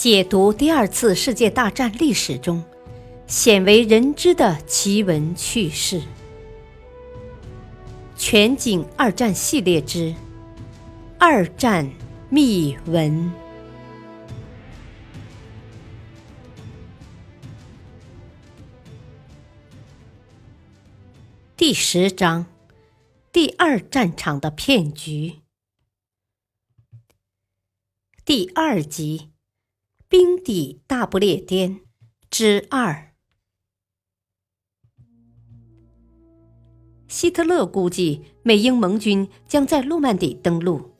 解读第二次世界大战历史中鲜为人知的奇闻趣事。全景二战系列之二战秘闻第十章：第二战场的骗局。第二集。冰底大不列颠之二。希特勒估计美英盟军将在诺曼底登陆，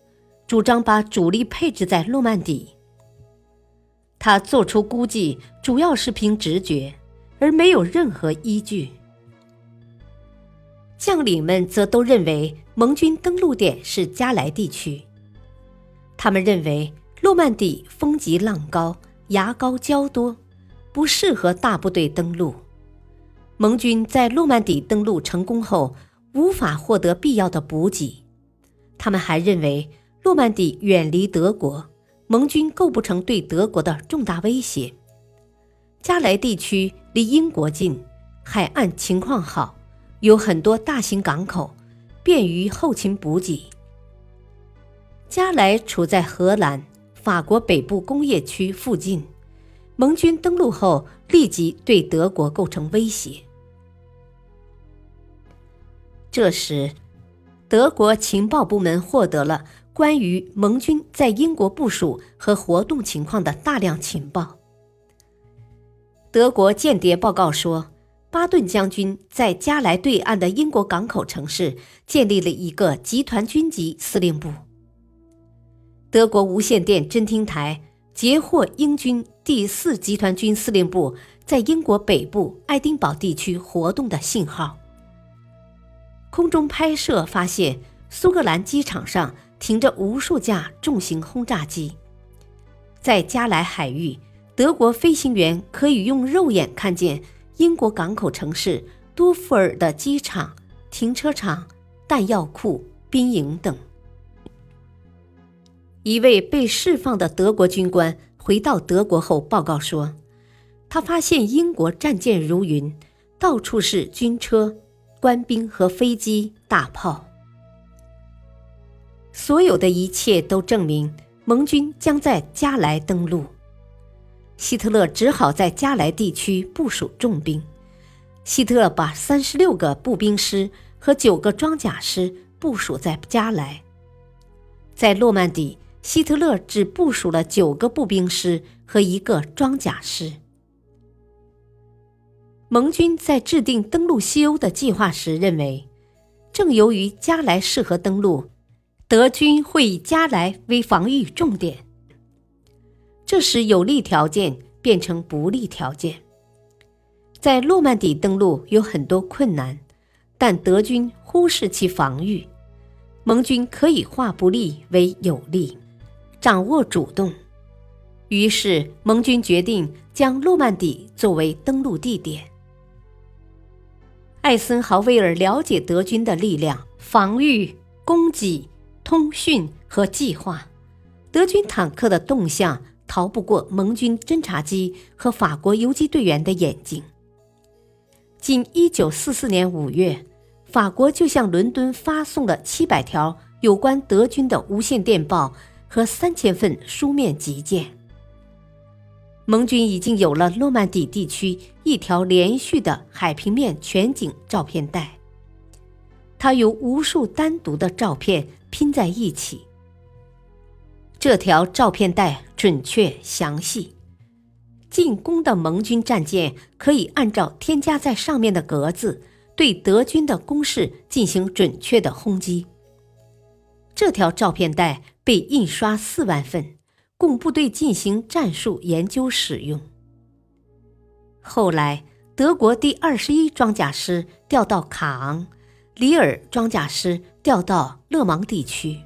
主张把主力配置在诺曼底。他做出估计主要是凭直觉，而没有任何依据。将领们则都认为盟军登陆点是加莱地区，他们认为。诺曼底风急浪高，崖高礁多，不适合大部队登陆。盟军在诺曼底登陆成功后，无法获得必要的补给。他们还认为诺曼底远离德国，盟军构不成对德国的重大威胁。加莱地区离英国近，海岸情况好，有很多大型港口，便于后勤补给。加莱处在荷兰。法国北部工业区附近，盟军登陆后立即对德国构成威胁。这时，德国情报部门获得了关于盟军在英国部署和活动情况的大量情报。德国间谍报告说，巴顿将军在加莱对岸的英国港口城市建立了一个集团军级司令部。德国无线电侦听台截获英军第四集团军司令部在英国北部爱丁堡地区活动的信号。空中拍摄发现，苏格兰机场上停着无数架重型轰炸机。在加莱海域，德国飞行员可以用肉眼看见英国港口城市多弗尔的机场、停车场、弹药库、兵营等。一位被释放的德国军官回到德国后报告说，他发现英国战舰如云，到处是军车、官兵和飞机、大炮。所有的一切都证明盟军将在加莱登陆。希特勒只好在加莱地区部署重兵。希特勒把三十六个步兵师和九个装甲师部署在加莱，在诺曼底。希特勒只部署了九个步兵师和一个装甲师。盟军在制定登陆西欧的计划时，认为，正由于加莱适合登陆，德军会以加莱为防御重点。这使有利条件变成不利条件。在诺曼底登陆有很多困难，但德军忽视其防御，盟军可以化不利为有利。掌握主动，于是盟军决定将诺曼底作为登陆地点。艾森豪威尔了解德军的力量、防御、供给、通讯和计划。德军坦克的动向逃不过盟军侦察机和法国游击队员的眼睛。仅1944年5月，法国就向伦敦发送了700条有关德军的无线电报。和三千份书面急件。盟军已经有了诺曼底地区一条连续的海平面全景照片带，它由无数单独的照片拼在一起。这条照片带准确详细，进攻的盟军战舰可以按照添加在上面的格子，对德军的攻势进行准确的轰击。这条照片带。被印刷四万份，供部队进行战术研究使用。后来，德国第二十一装甲师调到卡昂，里尔装甲师调到勒芒地区，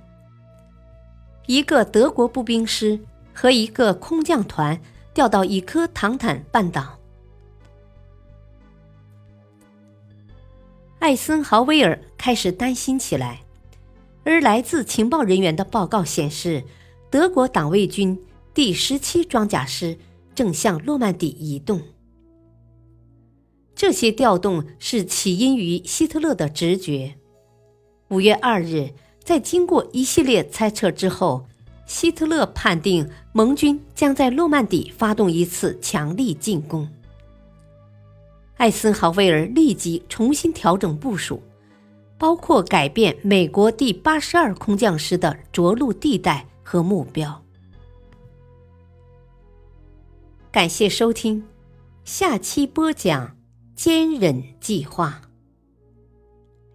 一个德国步兵师和一个空降团调到伊科唐坦半岛。艾森豪威尔开始担心起来。而来自情报人员的报告显示，德国党卫军第十七装甲师正向诺曼底移动。这些调动是起因于希特勒的直觉。五月二日，在经过一系列猜测之后，希特勒判定盟军将在诺曼底发动一次强力进攻。艾森豪威尔立即重新调整部署，包括改变美国第八十二空降师的着陆地带和目标。感谢收听，下期播讲坚忍计划。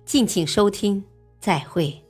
敬请收听，再会。